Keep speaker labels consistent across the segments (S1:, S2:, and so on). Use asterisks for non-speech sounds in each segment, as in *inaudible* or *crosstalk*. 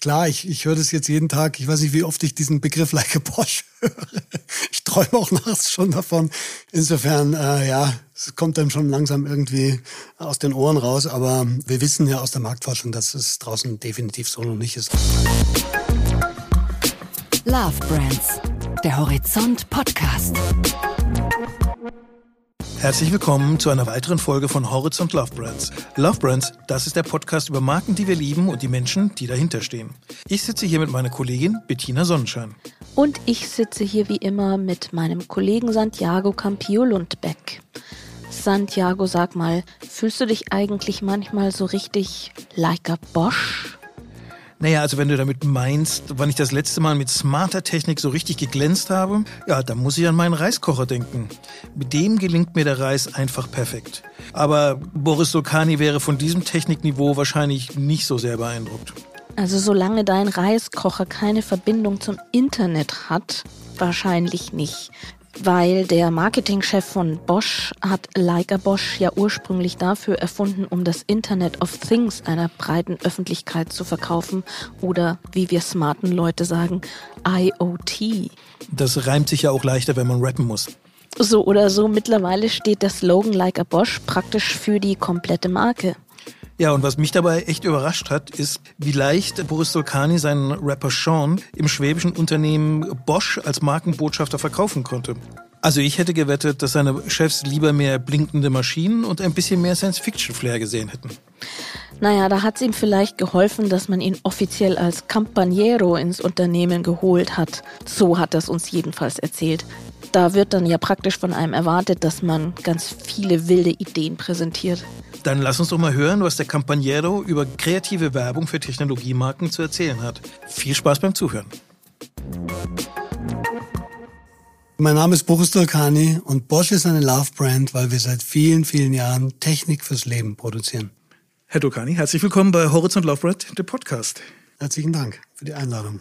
S1: Klar, ich, ich höre das jetzt jeden Tag. Ich weiß nicht, wie oft ich diesen Begriff Like a Bosch *laughs* höre. Ich träume auch nachts schon davon. Insofern, äh, ja, es kommt dann schon langsam irgendwie aus den Ohren raus. Aber wir wissen ja aus der Marktforschung, dass es draußen definitiv so noch nicht ist.
S2: Love Brands, der Horizont Podcast.
S3: Herzlich willkommen zu einer weiteren Folge von Horizont Love Brands. Love Brands, das ist der Podcast über Marken, die wir lieben und die Menschen, die dahinter stehen. Ich sitze hier mit meiner Kollegin Bettina Sonnenschein.
S4: Und ich sitze hier wie immer mit meinem Kollegen Santiago Campio Lundbeck. Santiago, sag mal, fühlst du dich eigentlich manchmal so richtig like a Bosch?
S3: Naja, also wenn du damit meinst, wann ich das letzte Mal mit smarter Technik so richtig geglänzt habe, ja, dann muss ich an meinen Reiskocher denken. Mit dem gelingt mir der Reis einfach perfekt. Aber Boris Dolkani wäre von diesem Technikniveau wahrscheinlich nicht so sehr beeindruckt.
S4: Also solange dein Reiskocher keine Verbindung zum Internet hat, wahrscheinlich nicht weil der Marketingchef von Bosch hat Leica Bosch ja ursprünglich dafür erfunden, um das Internet of Things einer breiten Öffentlichkeit zu verkaufen oder wie wir smarten Leute sagen, IoT.
S3: Das reimt sich ja auch leichter, wenn man rappen muss.
S4: So oder so, mittlerweile steht der Slogan Leica Bosch praktisch für die komplette Marke.
S3: Ja, und was mich dabei echt überrascht hat, ist, wie leicht Boris Dolkani seinen Rapper Sean im schwäbischen Unternehmen Bosch als Markenbotschafter verkaufen konnte. Also ich hätte gewettet, dass seine Chefs lieber mehr blinkende Maschinen und ein bisschen mehr Science-Fiction-Flair gesehen hätten.
S4: Naja, da hat es ihm vielleicht geholfen, dass man ihn offiziell als Campaniero ins Unternehmen geholt hat. So hat er es uns jedenfalls erzählt. Da wird dann ja praktisch von einem erwartet, dass man ganz viele wilde Ideen präsentiert.
S3: Dann lass uns doch mal hören, was der Campaniero über kreative Werbung für Technologiemarken zu erzählen hat. Viel Spaß beim Zuhören.
S1: Mein Name ist Boris Dolkani und Bosch ist eine Love-Brand, weil wir seit vielen, vielen Jahren Technik fürs Leben produzieren.
S3: Herr Dolkani, herzlich willkommen bei Horizont Love Brand, dem Podcast.
S1: Herzlichen Dank für die Einladung.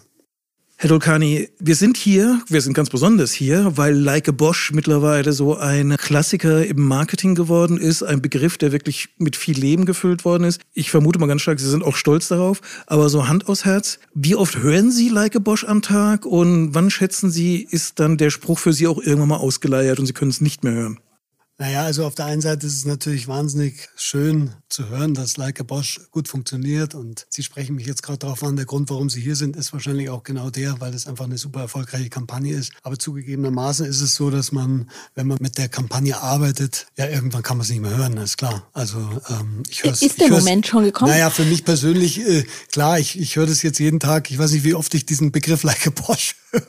S3: Herr Dolkani, wir sind hier, wir sind ganz besonders hier, weil Like a Bosch mittlerweile so ein Klassiker im Marketing geworden ist, ein Begriff, der wirklich mit viel Leben gefüllt worden ist. Ich vermute mal ganz stark, Sie sind auch stolz darauf, aber so Hand aus Herz, wie oft hören Sie Like a Bosch am Tag und wann schätzen Sie, ist dann der Spruch für Sie auch irgendwann mal ausgeleiert und Sie können es nicht mehr hören?
S1: Naja, also auf der einen Seite ist es natürlich wahnsinnig schön zu hören, dass Leica Bosch gut funktioniert und Sie sprechen mich jetzt gerade darauf an. Der Grund, warum Sie hier sind, ist wahrscheinlich auch genau der, weil es einfach eine super erfolgreiche Kampagne ist. Aber zugegebenermaßen ist es so, dass man, wenn man mit der Kampagne arbeitet, ja, irgendwann kann man es nicht mehr hören, ist klar. Also ähm, ich höre
S4: Ist der Moment schon gekommen?
S1: Naja, für mich persönlich, äh, klar, ich, ich höre das jetzt jeden Tag. Ich weiß nicht, wie oft ich diesen Begriff Leica Bosch *laughs* höre.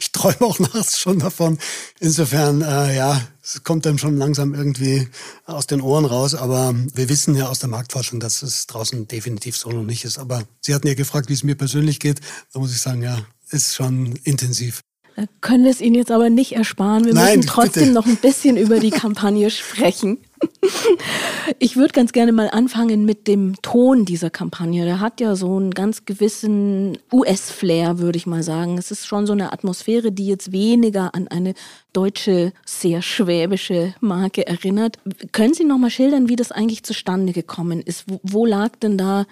S1: Ich träume auch nachts schon davon. Insofern, äh, ja, es kommt dann schon langsam irgendwie aus den Ohren raus, aber wir wissen ja aus der Marktforschung, dass es draußen definitiv so noch nicht ist. Aber Sie hatten ja gefragt, wie es mir persönlich geht. Da muss ich sagen, ja, ist schon intensiv.
S4: Da können wir es Ihnen jetzt aber nicht ersparen. Wir
S1: Nein,
S4: müssen trotzdem
S1: bitte.
S4: noch ein bisschen über die Kampagne sprechen. *laughs* Ich würde ganz gerne mal anfangen mit dem Ton dieser Kampagne. Der hat ja so einen ganz gewissen US-Flair, würde ich mal sagen. Es ist schon so eine Atmosphäre, die jetzt weniger an eine deutsche, sehr schwäbische Marke erinnert. Können Sie noch mal schildern, wie das eigentlich zustande gekommen ist? Wo, lag denn da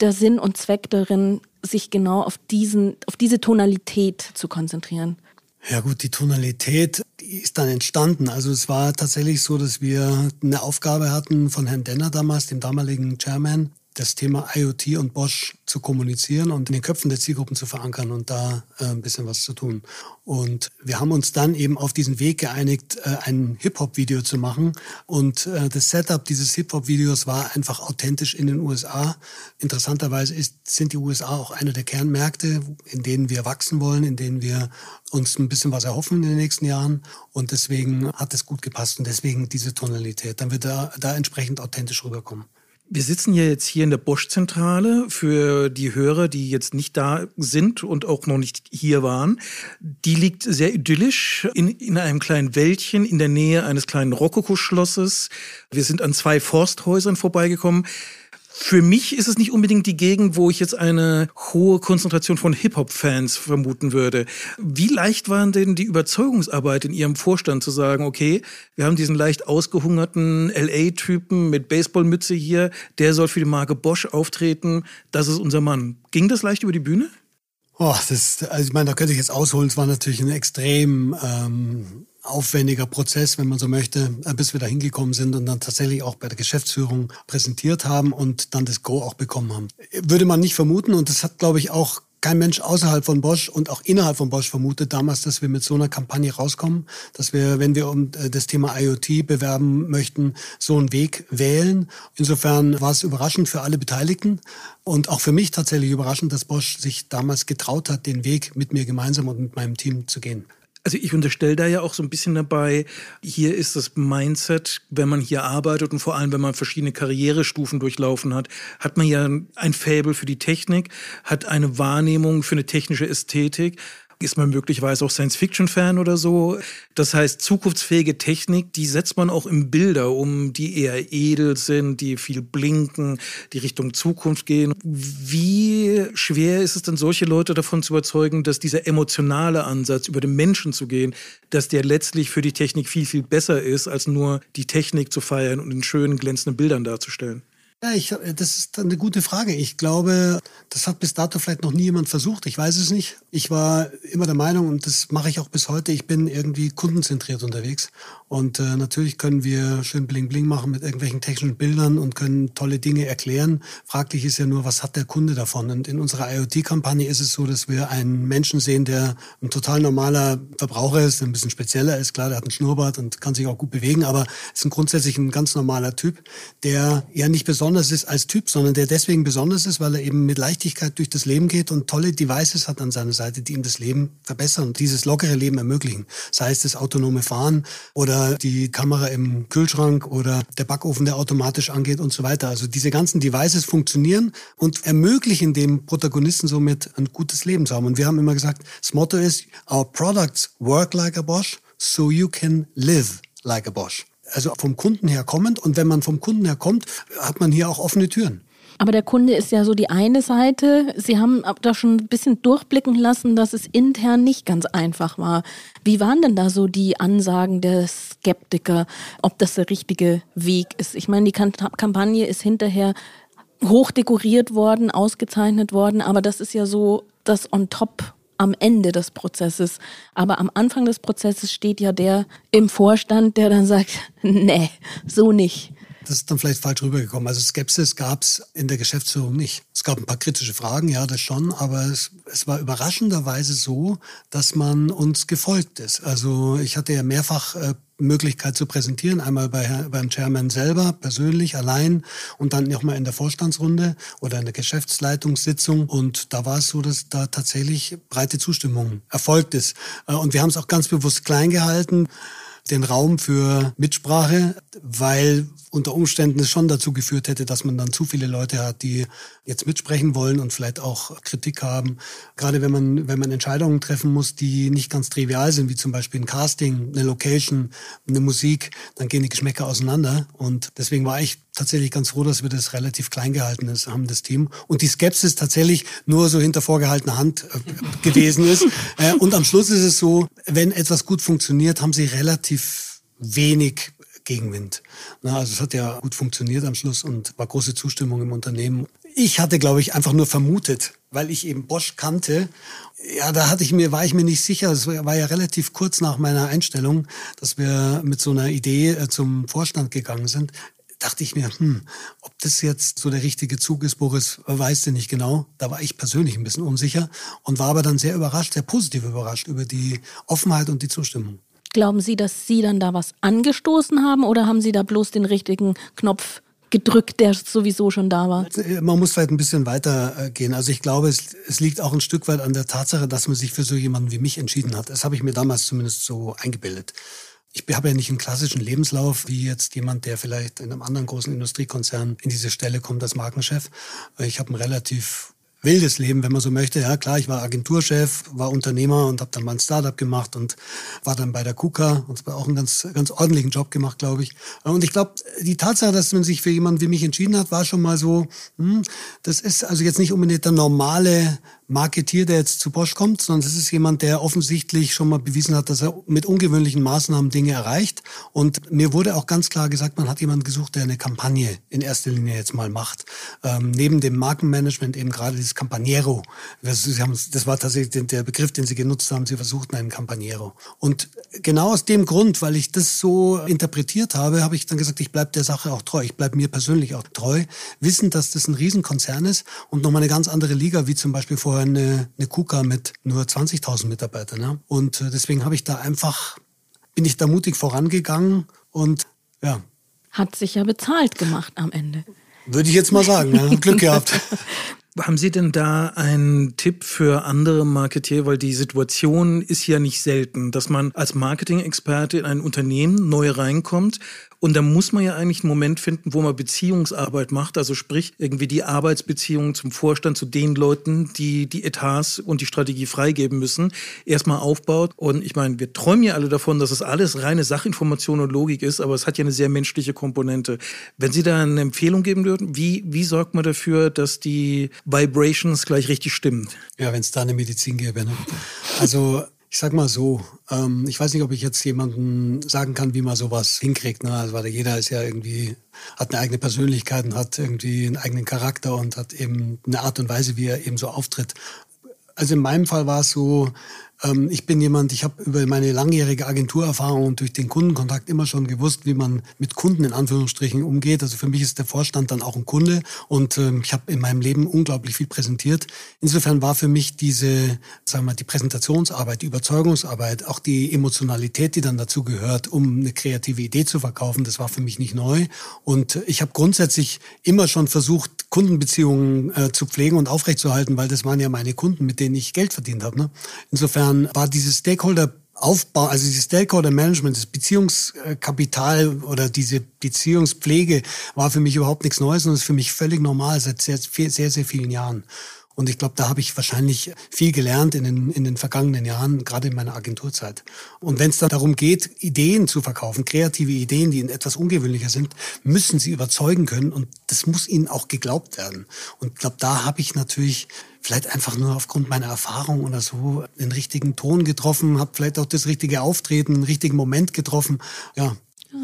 S4: der Sinn und Zweck darin, sich genau auf, diesen, auf diese Tonalität zu konzentrieren?
S1: Ja gut, die Tonalität die ist dann entstanden. Also es war tatsächlich so, dass wir eine Aufgabe hatten von Herrn Denner damals, dem damaligen Chairman, das Thema IoT und Bosch zu kommunizieren und in den Köpfen der Zielgruppen zu verankern und da äh, ein bisschen was zu tun. Und wir haben uns dann eben auf diesen Weg geeinigt, äh, ein Hip-Hop-Video zu machen. Und äh, das Setup dieses Hip-Hop-Videos war einfach authentisch in den USA. Interessanterweise ist, sind die USA auch einer der Kernmärkte, in denen wir wachsen wollen, in denen wir uns ein bisschen was erhoffen in den nächsten Jahren. Und deswegen hat es gut gepasst und deswegen diese Tonalität. Dann wird da, da entsprechend authentisch rüberkommen.
S3: Wir sitzen ja jetzt hier in der Bosch-Zentrale für die Hörer, die jetzt nicht da sind und auch noch nicht hier waren. Die liegt sehr idyllisch in, in einem kleinen Wäldchen in der Nähe eines kleinen Rokoko-Schlosses. Wir sind an zwei Forsthäusern vorbeigekommen. Für mich ist es nicht unbedingt die Gegend, wo ich jetzt eine hohe Konzentration von Hip-Hop-Fans vermuten würde. Wie leicht war denn die Überzeugungsarbeit in Ihrem Vorstand zu sagen, okay, wir haben diesen leicht ausgehungerten LA-Typen mit Baseballmütze hier, der soll für die Marke Bosch auftreten, das ist unser Mann. Ging das leicht über die Bühne?
S1: Oh, das, also ich meine, da könnte ich jetzt ausholen. Es war natürlich ein extrem ähm, aufwendiger Prozess, wenn man so möchte, äh, bis wir da hingekommen sind und dann tatsächlich auch bei der Geschäftsführung präsentiert haben und dann das Go auch bekommen haben. Würde man nicht vermuten und das hat, glaube ich, auch kein Mensch außerhalb von Bosch und auch innerhalb von Bosch vermutet damals, dass wir mit so einer Kampagne rauskommen, dass wir, wenn wir um äh, das Thema IoT bewerben möchten, so einen Weg wählen. Insofern war es überraschend für alle Beteiligten und auch für mich tatsächlich überraschend, dass Bosch sich damals getraut hat, den Weg mit mir gemeinsam und mit meinem Team zu gehen.
S3: Also ich unterstelle da ja auch so ein bisschen dabei, hier ist das Mindset, wenn man hier arbeitet und vor allem, wenn man verschiedene Karrierestufen durchlaufen hat, hat man ja ein Faible für die Technik, hat eine Wahrnehmung für eine technische Ästhetik, ist man möglicherweise auch Science-Fiction-Fan oder so. Das heißt, zukunftsfähige Technik, die setzt man auch in Bilder um, die eher edel sind, die viel blinken, die Richtung Zukunft gehen. Wie schwer ist es denn, solche Leute davon zu überzeugen, dass dieser emotionale Ansatz, über den Menschen zu gehen, dass der letztlich für die Technik viel, viel besser ist, als nur die Technik zu feiern und in schönen, glänzenden Bildern darzustellen?
S1: Ja, ich, das ist eine gute Frage. Ich glaube, das hat bis dato vielleicht noch nie jemand versucht. Ich weiß es nicht. Ich war immer der Meinung, und das mache ich auch bis heute, ich bin irgendwie kundenzentriert unterwegs. Und äh, natürlich können wir schön Bling Bling machen mit irgendwelchen technischen Bildern und können tolle Dinge erklären. Fraglich ist ja nur, was hat der Kunde davon? Und in unserer IoT-Kampagne ist es so, dass wir einen Menschen sehen, der ein total normaler Verbraucher ist, der ein bisschen spezieller ist. Klar, der hat einen Schnurrbart und kann sich auch gut bewegen, aber ist ein grundsätzlich ein ganz normaler Typ, der ja nicht besonders besonders ist als Typ, sondern der deswegen besonders ist, weil er eben mit Leichtigkeit durch das Leben geht und tolle Devices hat an seiner Seite, die ihm das Leben verbessern und dieses lockere Leben ermöglichen. Sei es das autonome Fahren oder die Kamera im Kühlschrank oder der Backofen, der automatisch angeht und so weiter. Also diese ganzen Devices funktionieren und ermöglichen dem Protagonisten somit ein gutes Leben zu haben. Und wir haben immer gesagt, das Motto ist, our products work like a Bosch, so you can live like a Bosch also vom Kunden her kommend. Und wenn man vom Kunden her kommt, hat man hier auch offene Türen.
S4: Aber der Kunde ist ja so die eine Seite. Sie haben da schon ein bisschen durchblicken lassen, dass es intern nicht ganz einfach war. Wie waren denn da so die Ansagen der Skeptiker, ob das der richtige Weg ist? Ich meine, die Kampagne ist hinterher hochdekoriert worden, ausgezeichnet worden, aber das ist ja so das on top am Ende des Prozesses. Aber am Anfang des Prozesses steht ja der im Vorstand, der dann sagt, *laughs* nee, so nicht.
S1: Das ist dann vielleicht falsch rübergekommen. Also Skepsis gab es in der Geschäftsführung nicht. Es gab ein paar kritische Fragen, ja, das schon, aber es, es war überraschenderweise so, dass man uns gefolgt ist. Also ich hatte ja mehrfach äh, Möglichkeit zu präsentieren. Einmal bei, beim Chairman selber, persönlich, allein und dann nochmal in der Vorstandsrunde oder in der Geschäftsleitungssitzung. Und da war es so, dass da tatsächlich breite Zustimmung erfolgt ist. Äh, und wir haben es auch ganz bewusst klein gehalten den Raum für Mitsprache, weil unter Umständen es schon dazu geführt hätte, dass man dann zu viele Leute hat, die jetzt mitsprechen wollen und vielleicht auch Kritik haben. Gerade wenn man, wenn man Entscheidungen treffen muss, die nicht ganz trivial sind, wie zum Beispiel ein Casting, eine Location, eine Musik, dann gehen die Geschmäcker auseinander. Und deswegen war ich tatsächlich ganz froh, dass wir das relativ klein gehalten haben, das Team. Und die Skepsis tatsächlich nur so hinter vorgehaltener Hand äh, gewesen ist. Äh, und am Schluss ist es so, wenn etwas gut funktioniert, haben sie relativ wenig Gegenwind. Na, also es hat ja gut funktioniert am Schluss und war große Zustimmung im Unternehmen. Ich hatte, glaube ich, einfach nur vermutet, weil ich eben Bosch kannte. Ja, da hatte ich mir, war ich mir nicht sicher. Es war ja relativ kurz nach meiner Einstellung, dass wir mit so einer Idee äh, zum Vorstand gegangen sind dachte ich mir, hm, ob das jetzt so der richtige Zug ist, Boris, weißt du nicht genau. Da war ich persönlich ein bisschen unsicher und war aber dann sehr überrascht, sehr positiv überrascht über die Offenheit und die Zustimmung.
S4: Glauben Sie, dass Sie dann da was angestoßen haben oder haben Sie da bloß den richtigen Knopf gedrückt, der sowieso schon da war?
S1: Also, äh, man muss vielleicht ein bisschen weiter äh, gehen. Also ich glaube, es, es, liegt auch ein Stück weit an der Tatsache, dass man sich für so jemanden wie mich entschieden hat. Das habe ich mir damals zumindest so eingebildet. Ich habe ja nicht einen klassischen Lebenslauf wie jetzt jemand, der vielleicht in einem anderen großen Industriekonzern in diese Stelle kommt als Markenchef. Ich habe einen relativ wildes Leben, wenn man so möchte. Ja, klar, ich war Agenturchef, war Unternehmer und habe dann mal ein Startup gemacht und war dann bei der KUKA und zwar auch einen ganz, ganz ordentlichen Job gemacht, glaube ich. Und ich glaube, die Tatsache, dass man sich für jemanden wie mich entschieden hat, war schon mal so, hm, das ist also jetzt nicht unbedingt der normale Marketier, der jetzt zu Bosch kommt, sondern es ist jemand, der offensichtlich schon mal bewiesen hat, dass er mit ungewöhnlichen Maßnahmen Dinge erreicht. Und mir wurde auch ganz klar gesagt, man hat jemanden gesucht, der eine Kampagne in erster Linie jetzt mal macht. Ähm, neben dem Markenmanagement eben gerade dieses Campaniero. Das, haben, das war tatsächlich der Begriff, den Sie genutzt haben. Sie versuchten einen Campaniero. Und genau aus dem Grund, weil ich das so interpretiert habe, habe ich dann gesagt, ich bleibe der Sache auch treu. Ich bleibe mir persönlich auch treu, wissend, dass das ein Riesenkonzern ist und nochmal eine ganz andere Liga, wie zum Beispiel vorher eine, eine KUKA mit nur 20.000 Mitarbeitern. Ja? Und äh, deswegen habe ich da einfach, bin ich da mutig vorangegangen und ja.
S4: Hat sich ja bezahlt gemacht am Ende.
S1: Würde ich jetzt mal sagen, ja. Glück gehabt. *laughs*
S3: Haben Sie denn da einen Tipp für andere Marketeer? Weil die Situation ist ja nicht selten, dass man als Marketing-Experte in ein Unternehmen neu reinkommt und da muss man ja eigentlich einen Moment finden, wo man Beziehungsarbeit macht, also sprich irgendwie die Arbeitsbeziehungen zum Vorstand, zu den Leuten, die die Etats und die Strategie freigeben müssen, erstmal aufbaut. Und ich meine, wir träumen ja alle davon, dass es alles reine Sachinformation und Logik ist, aber es hat ja eine sehr menschliche Komponente. Wenn Sie da eine Empfehlung geben würden, wie, wie sorgt man dafür, dass die Vibrations gleich richtig stimmen?
S1: Ja, wenn es da eine Medizin gäbe. Ne? Also ich sag mal so, ähm, ich weiß nicht, ob ich jetzt jemanden sagen kann, wie man sowas hinkriegt. Ne? Also, weil jeder ist ja irgendwie, hat eine eigene Persönlichkeit und hat irgendwie einen eigenen Charakter und hat eben eine Art und Weise, wie er eben so auftritt. Also in meinem Fall war es so, ähm, ich bin jemand, ich habe über meine langjährige Agenturerfahrung und durch den Kundenkontakt immer schon gewusst, wie man mit Kunden in Anführungsstrichen umgeht. Also für mich ist der Vorstand dann auch ein Kunde und ähm, ich habe in meinem Leben unglaublich viel präsentiert. Insofern war für mich diese, sagen wir mal, die Präsentationsarbeit, die Überzeugungsarbeit, auch die Emotionalität, die dann dazu gehört, um eine kreative Idee zu verkaufen, das war für mich nicht neu. Und ich habe grundsätzlich immer schon versucht, Kundenbeziehungen äh, zu pflegen und aufrechtzuerhalten, weil das waren ja meine Kunden, mit denen ich Geld verdient habe. Ne? Insofern Insofern war dieses Stakeholder Aufbau, also dieses Stakeholder Management, das Beziehungskapital oder diese Beziehungspflege war für mich überhaupt nichts Neues und ist für mich völlig normal seit sehr, sehr, sehr vielen Jahren. Und ich glaube, da habe ich wahrscheinlich viel gelernt in den, in den vergangenen Jahren, gerade in meiner Agenturzeit. Und wenn es dann darum geht, Ideen zu verkaufen, kreative Ideen, die etwas ungewöhnlicher sind, müssen sie überzeugen können und das muss ihnen auch geglaubt werden. Und ich glaube, da habe ich natürlich vielleicht einfach nur aufgrund meiner Erfahrung oder so den richtigen Ton getroffen, habe vielleicht auch das richtige Auftreten, den richtigen Moment getroffen. Ja.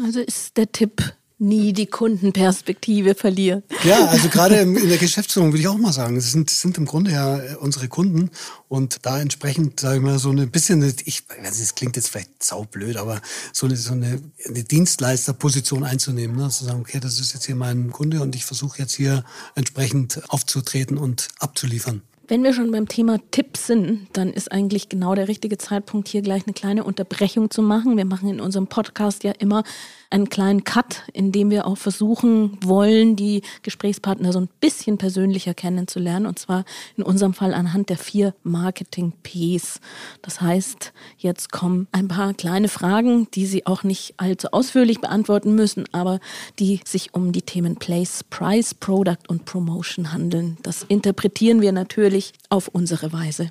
S4: Also ist der Tipp, nie die Kundenperspektive verlieren.
S1: Ja, also gerade *laughs* in der Geschäftsführung würde ich auch mal sagen, das sind, sind im Grunde ja äh, unsere Kunden und da entsprechend, sage ich mal, so ein bisschen, ich weiß, das klingt jetzt vielleicht saublöd, aber so eine, so eine, eine Dienstleisterposition einzunehmen, ne? zu sagen, okay, das ist jetzt hier mein Kunde und ich versuche jetzt hier entsprechend aufzutreten und abzuliefern.
S4: Wenn wir schon beim Thema Tipps sind, dann ist eigentlich genau der richtige Zeitpunkt, hier gleich eine kleine Unterbrechung zu machen. Wir machen in unserem Podcast ja immer einen kleinen Cut, in dem wir auch versuchen wollen, die Gesprächspartner so ein bisschen persönlicher kennenzulernen. Und zwar in unserem Fall anhand der vier Marketing-Ps. Das heißt, jetzt kommen ein paar kleine Fragen, die Sie auch nicht allzu ausführlich beantworten müssen, aber die sich um die Themen Place, Price, Product und Promotion handeln. Das interpretieren wir natürlich auf unsere Weise.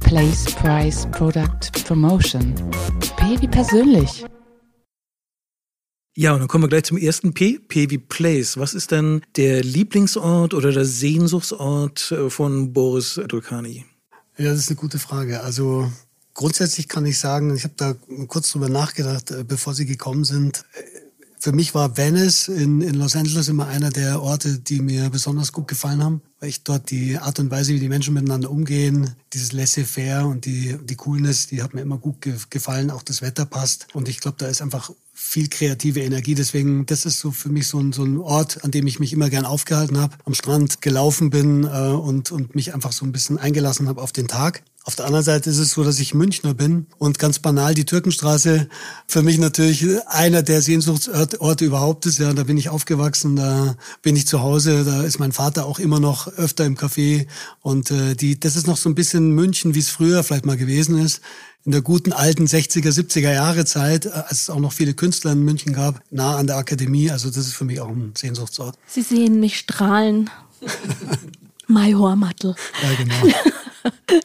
S2: Place, Price, Product, Promotion. Wie persönlich.
S3: Ja, und dann kommen wir gleich zum ersten P, P wie Place. Was ist denn der Lieblingsort oder der Sehnsuchtsort äh, von Boris Dulkani?
S1: Ja, das ist eine gute Frage. Also grundsätzlich kann ich sagen, ich habe da kurz drüber nachgedacht, äh, bevor Sie gekommen sind. Für mich war Venice in, in Los Angeles immer einer der Orte, die mir besonders gut gefallen haben, weil ich dort die Art und Weise, wie die Menschen miteinander umgehen, dieses Laissez-faire und die, die Coolness, die hat mir immer gut gefallen. Auch das Wetter passt. Und ich glaube, da ist einfach viel kreative Energie. Deswegen, das ist so für mich so ein, so ein Ort, an dem ich mich immer gern aufgehalten habe, am Strand gelaufen bin äh, und, und mich einfach so ein bisschen eingelassen habe auf den Tag. Auf der anderen Seite ist es so, dass ich Münchner bin und ganz banal die Türkenstraße für mich natürlich einer der Sehnsuchtsorte überhaupt ist. Ja, da bin ich aufgewachsen, da bin ich zu Hause, da ist mein Vater auch immer noch öfter im Café und äh, die, das ist noch so ein bisschen München, wie es früher vielleicht mal gewesen ist in der guten alten 60er, 70er Jahre Zeit, äh, als es auch noch viele Künstler in München gab, nah an der Akademie. Also das ist für mich auch ein Sehnsuchtsort.
S4: Sie sehen mich strahlen. *laughs* Maihormattel.
S1: Ja, genau. *laughs*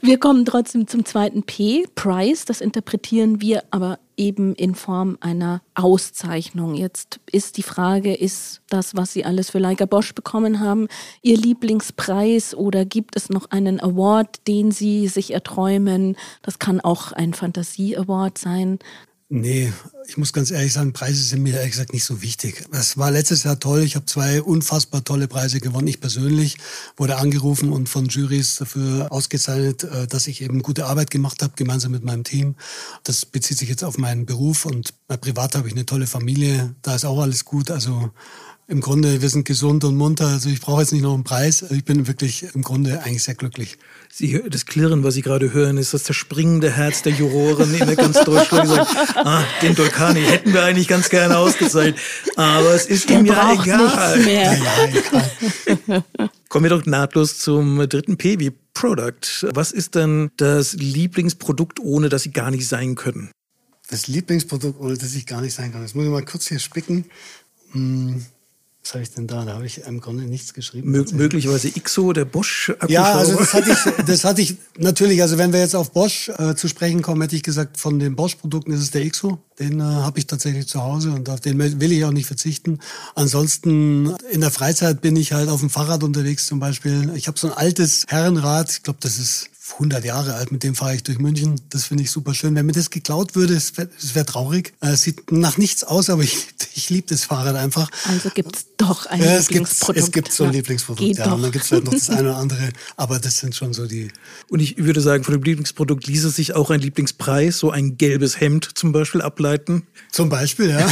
S4: Wir kommen trotzdem zum zweiten P, Prize. Das interpretieren wir aber eben in Form einer Auszeichnung. Jetzt ist die Frage, ist das, was Sie alles für Leica Bosch bekommen haben, Ihr Lieblingspreis oder gibt es noch einen Award, den Sie sich erträumen? Das kann auch ein Fantasie-Award sein.
S1: Nee, ich muss ganz ehrlich sagen, Preise sind mir ehrlich gesagt nicht so wichtig. Das war letztes Jahr toll. Ich habe zwei unfassbar tolle Preise gewonnen. Ich persönlich wurde angerufen und von Juries dafür ausgezeichnet, äh, dass ich eben gute Arbeit gemacht habe, gemeinsam mit meinem Team. Das bezieht sich jetzt auf meinen Beruf und privat habe ich eine tolle Familie. Da ist auch alles gut. Also im Grunde, wir sind gesund und munter. Also ich brauche jetzt nicht noch einen Preis. Ich bin wirklich im Grunde eigentlich sehr glücklich.
S3: Sie, das Klirren, was Sie gerade hören, ist das zerspringende Herz der Juroren in ganz Deutschland. Gesagt, ah, den Dolkani hätten wir eigentlich ganz gerne ausgezeichnet, aber es ist ihm ja egal.
S4: Mehr.
S1: Ja, egal.
S3: Kommen wir doch nahtlos zum dritten P wie Product. Was ist denn das Lieblingsprodukt, ohne dass Sie gar nicht sein können?
S1: Das Lieblingsprodukt, ohne das ich gar nicht sein kann. Das muss ich mal kurz hier spicken. Hm. Was habe ich denn da? Da habe ich im Grunde nichts geschrieben.
S3: Mö möglicherweise IXO, der Bosch Akkuschrauber.
S1: Ja, also das hatte ich, *laughs* das hatte ich natürlich, also wenn wir jetzt auf Bosch äh, zu sprechen kommen, hätte ich gesagt, von den Bosch-Produkten ist es der IXO. Den äh, habe ich tatsächlich zu Hause und auf den will ich auch nicht verzichten. Ansonsten in der Freizeit bin ich halt auf dem Fahrrad unterwegs zum Beispiel. Ich habe so ein altes Herrenrad, ich glaube, das ist 100 Jahre alt, mit dem fahre ich durch München. Das finde ich super schön. Wenn mir das geklaut würde, es wäre wär traurig. Äh, es sieht nach nichts aus, aber ich, *laughs* ich liebe das Fahrrad einfach.
S4: Also gibt es doch ein
S1: ja, es
S4: Lieblingsprodukt.
S1: Gibt, es gibt so ein Lieblingsprodukt,
S4: Geht
S1: ja.
S4: doch.
S1: Und dann gibt es vielleicht noch das *laughs* eine oder andere. Aber das sind schon so die.
S3: Und ich würde sagen, von dem Lieblingsprodukt ließe sich auch ein Lieblingspreis, so ein gelbes Hemd zum Beispiel, ableiten.
S1: Zum Beispiel, ja. *laughs*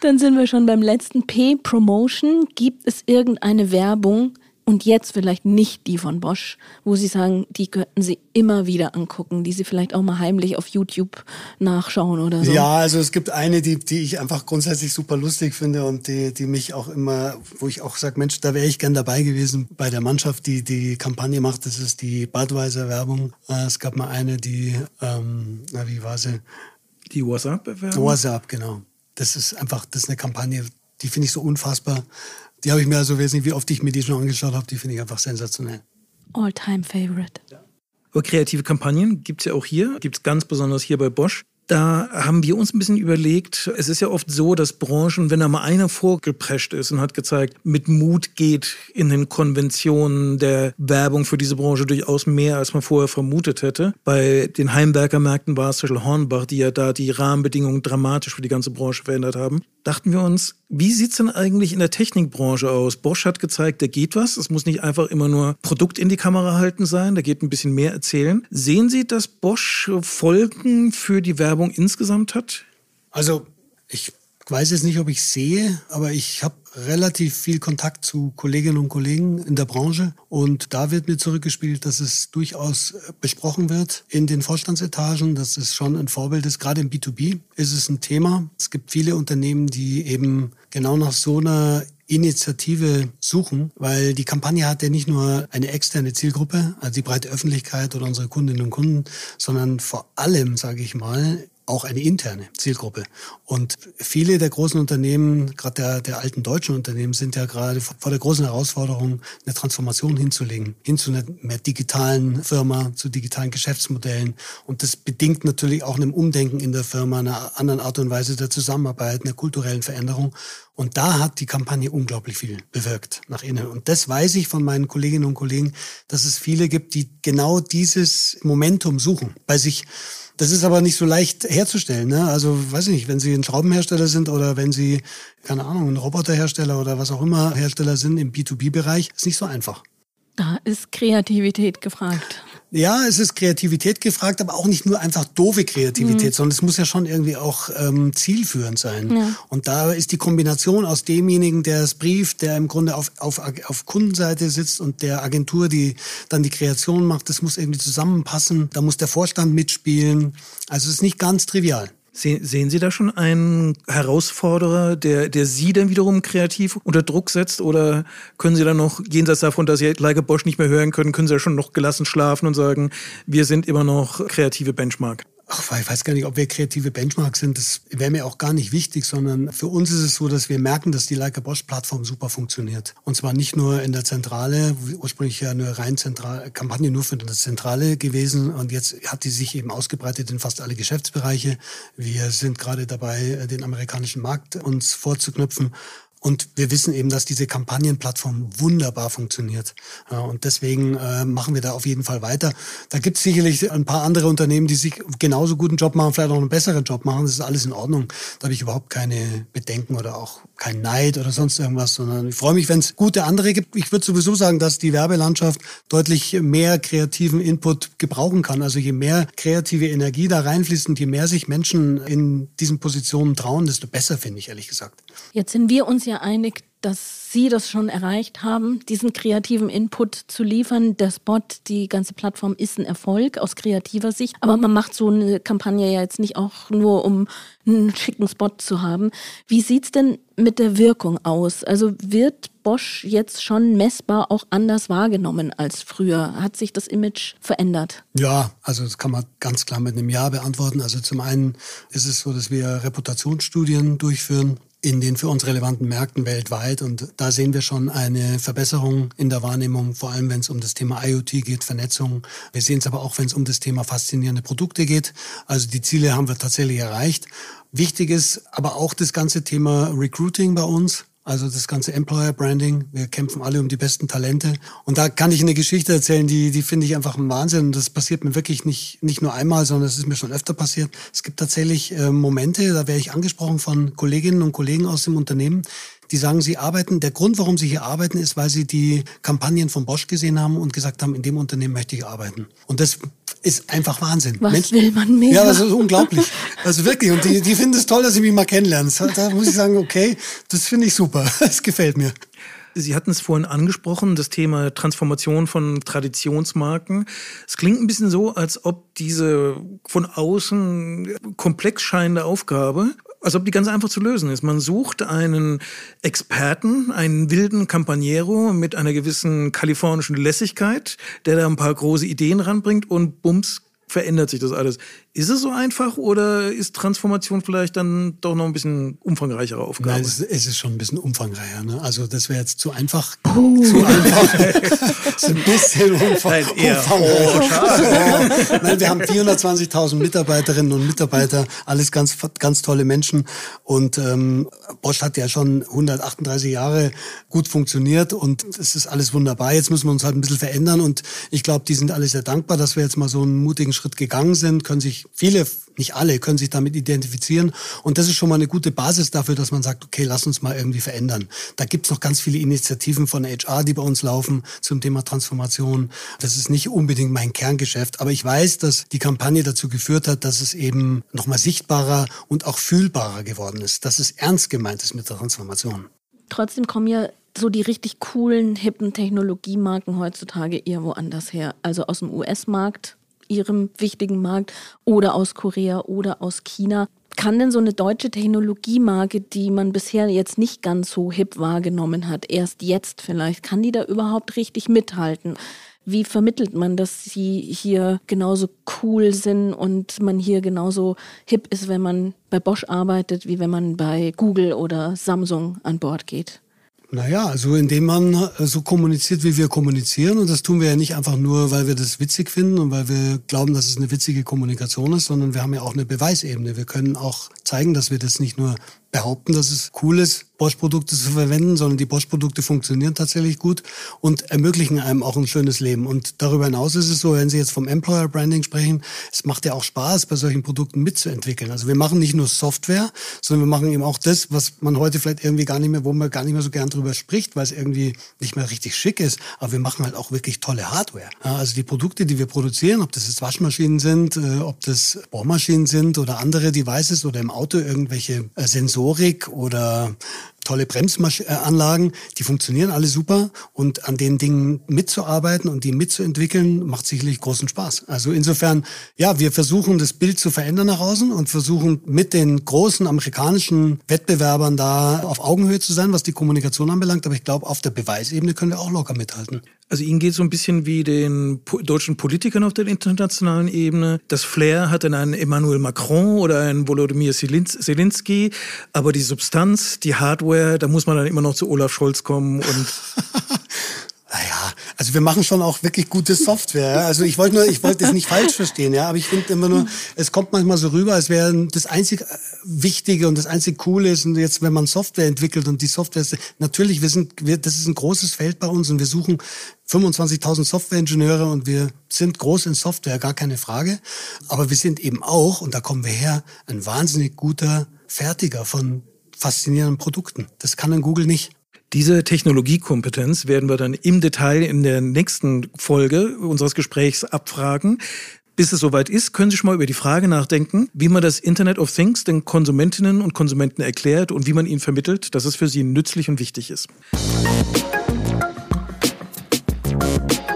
S4: Dann sind wir schon beim letzten P, Promotion. Gibt es irgendeine Werbung, und jetzt vielleicht nicht die von Bosch, wo Sie sagen, die könnten Sie immer wieder angucken, die Sie vielleicht auch mal heimlich auf YouTube nachschauen oder so.
S1: Ja, also es gibt eine, die, die ich einfach grundsätzlich super lustig finde und die, die mich auch immer, wo ich auch sage, Mensch, da wäre ich gern dabei gewesen bei der Mannschaft, die die Kampagne macht. Das ist die Budweiser-Werbung. Äh, Es gab mal eine, die, ähm, na, wie war sie?
S3: Die WhatsApp-Bewerbung?
S1: WhatsApp, genau. Das ist einfach, das ist eine Kampagne, die finde ich so unfassbar. Die habe ich mir also, weiß nicht, wie oft ich mir die schon angeschaut habe, die finde ich einfach sensationell.
S4: All-time favorite.
S3: Aber kreative Kampagnen gibt es ja auch hier, gibt es ganz besonders hier bei Bosch. Da haben wir uns ein bisschen überlegt, es ist ja oft so, dass Branchen, wenn da mal einer vorgeprescht ist und hat gezeigt, mit Mut geht in den Konventionen der Werbung für diese Branche durchaus mehr, als man vorher vermutet hätte. Bei den Heimwerkermärkten war es zum Beispiel Hornbach, die ja da die Rahmenbedingungen dramatisch für die ganze Branche verändert haben. Dachten wir uns, wie sieht's denn eigentlich in der Technikbranche aus? Bosch hat gezeigt, da geht was. Es muss nicht einfach immer nur Produkt in die Kamera halten sein, da geht ein bisschen mehr erzählen. Sehen Sie, dass Bosch Folgen für die Werbung insgesamt hat?
S1: Also ich weiß jetzt nicht, ob ich sehe, aber ich habe relativ viel Kontakt zu Kolleginnen und Kollegen in der Branche und da wird mir zurückgespielt, dass es durchaus besprochen wird in den Vorstandsetagen, dass es schon ein Vorbild ist. Gerade im B2B ist es ein Thema. Es gibt viele Unternehmen, die eben genau nach so einer Initiative suchen, weil die Kampagne hat ja nicht nur eine externe Zielgruppe, also die breite Öffentlichkeit oder unsere Kundinnen und Kunden, sondern vor allem, sage ich mal, auch eine interne Zielgruppe. Und viele der großen Unternehmen, gerade der, der alten deutschen Unternehmen, sind ja gerade vor der großen Herausforderung, eine Transformation hinzulegen, hin zu einer mehr digitalen Firma, zu digitalen Geschäftsmodellen. Und das bedingt natürlich auch einem Umdenken in der Firma, einer anderen Art und Weise der Zusammenarbeit, einer kulturellen Veränderung. Und da hat die Kampagne unglaublich viel bewirkt nach innen. Und das weiß ich von meinen Kolleginnen und Kollegen, dass es viele gibt, die genau dieses Momentum suchen bei sich. Das ist aber nicht so leicht herzustellen. Ne? Also weiß ich nicht, wenn Sie ein Schraubenhersteller sind oder wenn Sie, keine Ahnung, ein Roboterhersteller oder was auch immer Hersteller sind im B2B-Bereich, ist nicht so einfach.
S4: Da ist Kreativität gefragt.
S1: Ja, es ist Kreativität gefragt, aber auch nicht nur einfach doofe Kreativität, mhm. sondern es muss ja schon irgendwie auch ähm, zielführend sein. Ja. Und da ist die Kombination aus demjenigen, der es brieft, der im Grunde auf, auf, auf Kundenseite sitzt und der Agentur, die dann die Kreation macht, das muss irgendwie zusammenpassen. Da muss der Vorstand mitspielen. Also es ist nicht ganz trivial.
S3: Sehen Sie da schon einen Herausforderer, der, der Sie dann wiederum kreativ unter Druck setzt? Oder können Sie dann noch, jenseits davon, dass Sie Leica Bosch nicht mehr hören können, können Sie ja schon noch gelassen schlafen und sagen, wir sind immer noch kreative Benchmark?
S1: Ach, ich weiß gar nicht, ob wir kreative Benchmarks sind. Das wäre mir auch gar nicht wichtig, sondern für uns ist es so, dass wir merken, dass die Leica Bosch Plattform super funktioniert. Und zwar nicht nur in der Zentrale, ursprünglich ja eine rein zentrale Kampagne nur für das Zentrale gewesen. Und jetzt hat die sich eben ausgebreitet in fast alle Geschäftsbereiche. Wir sind gerade dabei, den amerikanischen Markt uns vorzuknüpfen. Und wir wissen eben, dass diese Kampagnenplattform wunderbar funktioniert. Und deswegen äh, machen wir da auf jeden Fall weiter. Da gibt es sicherlich ein paar andere Unternehmen, die sich genauso guten Job machen, vielleicht auch einen besseren Job machen. Das ist alles in Ordnung. Da habe ich überhaupt keine Bedenken oder auch kein Neid oder sonst irgendwas, sondern ich freue mich, wenn es gute andere gibt. Ich würde sowieso sagen, dass die Werbelandschaft deutlich mehr kreativen Input gebrauchen kann. Also je mehr kreative Energie da reinfließt und je mehr sich Menschen in diesen Positionen trauen, desto besser, finde ich ehrlich gesagt.
S4: Jetzt sind wir uns ja einig, dass Sie das schon erreicht haben, diesen kreativen Input zu liefern. Der Spot, die ganze Plattform ist ein Erfolg aus kreativer Sicht. Aber man macht so eine Kampagne ja jetzt nicht auch nur, um einen schicken Spot zu haben. Wie sieht es denn mit der Wirkung aus? Also wird Bosch jetzt schon messbar auch anders wahrgenommen als früher? Hat sich das Image verändert?
S1: Ja, also das kann man ganz klar mit einem Ja beantworten. Also zum einen ist es so, dass wir Reputationsstudien durchführen in den für uns relevanten Märkten weltweit. Und da sehen wir schon eine Verbesserung in der Wahrnehmung, vor allem wenn es um das Thema IoT geht, Vernetzung. Wir sehen es aber auch, wenn es um das Thema faszinierende Produkte geht. Also die Ziele haben wir tatsächlich erreicht. Wichtig ist aber auch das ganze Thema Recruiting bei uns. Also das ganze Employer Branding. Wir kämpfen alle um die besten Talente. Und da kann ich eine Geschichte erzählen, die, die finde ich einfach ein Wahnsinn. Und das passiert mir wirklich nicht, nicht nur einmal, sondern es ist mir schon öfter passiert. Es gibt tatsächlich äh, Momente, da werde ich angesprochen von Kolleginnen und Kollegen aus dem Unternehmen, die sagen, sie arbeiten. Der Grund, warum sie hier arbeiten, ist, weil sie die Kampagnen von Bosch gesehen haben und gesagt haben, in dem Unternehmen möchte ich arbeiten. Und das ist einfach Wahnsinn.
S4: Was Mensch, will man mehr?
S1: Ja, das ist unglaublich. Also wirklich. Und die, die finden es toll, dass sie mich mal kennenlernen. Da muss ich sagen, okay, das finde ich super. *laughs* Das gefällt mir.
S3: Sie hatten es vorhin angesprochen, das Thema Transformation von Traditionsmarken. Es klingt ein bisschen so, als ob diese von außen komplex scheinende Aufgabe als ob die ganz einfach zu lösen ist. Man sucht einen Experten, einen wilden Campaniero mit einer gewissen kalifornischen Lässigkeit, der da ein paar große Ideen ranbringt und bums, verändert sich das alles. Ist es so einfach oder ist Transformation vielleicht dann doch noch ein bisschen umfangreichere Aufgabe?
S1: Nein, es, ist schon ein bisschen umfangreicher. Ne? Also das wäre jetzt zu einfach. Uh. Zu einfach. ist ein bisschen *laughs* umfang, Nein, umfangreicher. Oh, *laughs* Nein, wir haben 420.000 Mitarbeiterinnen und Mitarbeiter, alles ganz, ganz tolle Menschen. Und ähm, Bosch hat ja schon 138 Jahre gut funktioniert und es ist alles wunderbar. Jetzt müssen wir uns halt ein bisschen verändern und ich glaube, die sind alle sehr dankbar, dass wir jetzt mal so einen mutigen Schritt gegangen sind, können sich viele, nicht alle, können sich damit identifizieren. Und das ist schon mal eine gute Basis dafür, dass man sagt, okay, lass uns mal irgendwie verändern. Da gibt es noch ganz viele Initiativen von HR, die bei uns laufen zum Thema Transformation. Das ist nicht unbedingt mein Kerngeschäft, aber ich weiß, dass die Kampagne dazu geführt hat, dass es eben nochmal sichtbarer und auch fühlbarer geworden ist, dass es ernst gemeint ist mit der Transformation.
S4: Trotzdem kommen ja so die richtig coolen, hippen Technologiemarken heutzutage eher woanders her. Also aus dem US-Markt ihrem wichtigen Markt oder aus Korea oder aus China. Kann denn so eine deutsche Technologiemarke, die man bisher jetzt nicht ganz so hip wahrgenommen hat, erst jetzt vielleicht, kann die da überhaupt richtig mithalten? Wie vermittelt man, dass sie hier genauso cool sind und man hier genauso hip ist, wenn man bei Bosch arbeitet, wie wenn man bei Google oder Samsung an Bord geht?
S1: Naja, also indem man äh, so kommuniziert, wie wir kommunizieren. Und das tun wir ja nicht einfach nur, weil wir das witzig finden und weil wir glauben, dass es eine witzige Kommunikation ist, sondern wir haben ja auch eine Beweisebene. Wir können auch zeigen, dass wir das nicht nur behaupten, dass es cool ist, Bosch-Produkte zu verwenden, sondern die Bosch-Produkte funktionieren tatsächlich gut und ermöglichen einem auch ein schönes Leben. Und darüber hinaus ist es so, wenn Sie jetzt vom Employer Branding sprechen, es macht ja auch Spaß, bei solchen Produkten mitzuentwickeln. Also wir machen nicht nur Software, sondern wir machen eben auch das, was man heute vielleicht irgendwie gar nicht mehr, wo man gar nicht mehr so gern drüber spricht, weil es irgendwie nicht mehr richtig schick ist. Aber wir machen halt auch wirklich tolle Hardware. Also die Produkte, die wir produzieren, ob das jetzt Waschmaschinen sind, äh, ob das Bohrmaschinen sind oder andere Devices oder im Auto irgendwelche äh, Sensorik oder tolle Bremsanlagen, die funktionieren alle super und an den Dingen mitzuarbeiten und die mitzuentwickeln, macht sicherlich großen Spaß. Also insofern, ja, wir versuchen das Bild zu verändern nach außen und versuchen mit den großen amerikanischen Wettbewerbern da auf Augenhöhe zu sein, was die Kommunikation anbelangt. Aber ich glaube, auf der Beweisebene können wir auch locker mithalten.
S3: Also Ihnen geht so ein bisschen wie den deutschen Politikern auf der internationalen Ebene. Das Flair hat dann einen Emmanuel Macron oder einen Volodymyr Zelensky, aber die Substanz, die Hardware, da muss man dann immer noch zu Olaf Scholz kommen und *laughs*
S1: Naja, also wir machen schon auch wirklich gute Software. Also ich wollte nur, ich wollte es nicht falsch verstehen, ja, aber ich finde immer nur, es kommt manchmal so rüber, als wäre das einzig äh, Wichtige und das einzig Coole ist und jetzt, wenn man Software entwickelt und die Software ist, natürlich, wir sind, wir, das ist ein großes Feld bei uns und wir suchen 25.000 Softwareingenieure und wir sind groß in Software, gar keine Frage. Aber wir sind eben auch, und da kommen wir her, ein wahnsinnig guter Fertiger von faszinierenden Produkten. Das kann ein Google nicht.
S3: Diese Technologiekompetenz werden wir dann im Detail in der nächsten Folge unseres Gesprächs abfragen. Bis es soweit ist, können Sie schon mal über die Frage nachdenken, wie man das Internet of Things den Konsumentinnen und Konsumenten erklärt und wie man ihnen vermittelt, dass es für sie nützlich und wichtig ist.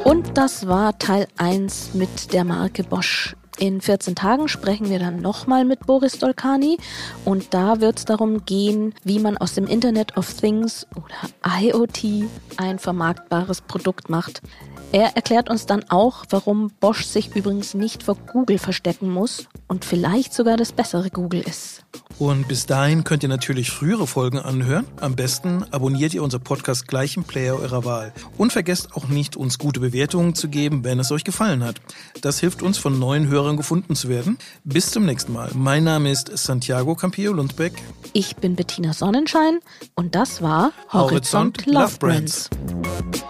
S4: Und das war Teil 1 mit der Marke Bosch. In 14 Tagen sprechen wir dann nochmal mit Boris Dolkani und da wird es darum gehen, wie man aus dem Internet of Things oder IoT ein vermarktbares Produkt macht. Er erklärt uns dann auch, warum Bosch sich übrigens nicht vor Google verstecken muss und vielleicht sogar das bessere Google ist.
S3: Und bis dahin könnt ihr natürlich frühere Folgen anhören. Am besten abonniert ihr unser Podcast gleich im Player eurer Wahl. Und vergesst auch nicht, uns gute Bewertungen zu geben, wenn es euch gefallen hat. Das hilft uns, von neuen Hörern gefunden zu werden. Bis zum nächsten Mal. Mein Name ist Santiago Campillo Lundbeck.
S4: Ich bin Bettina Sonnenschein und das war
S3: Horizont, Horizont Love Brands. Brands.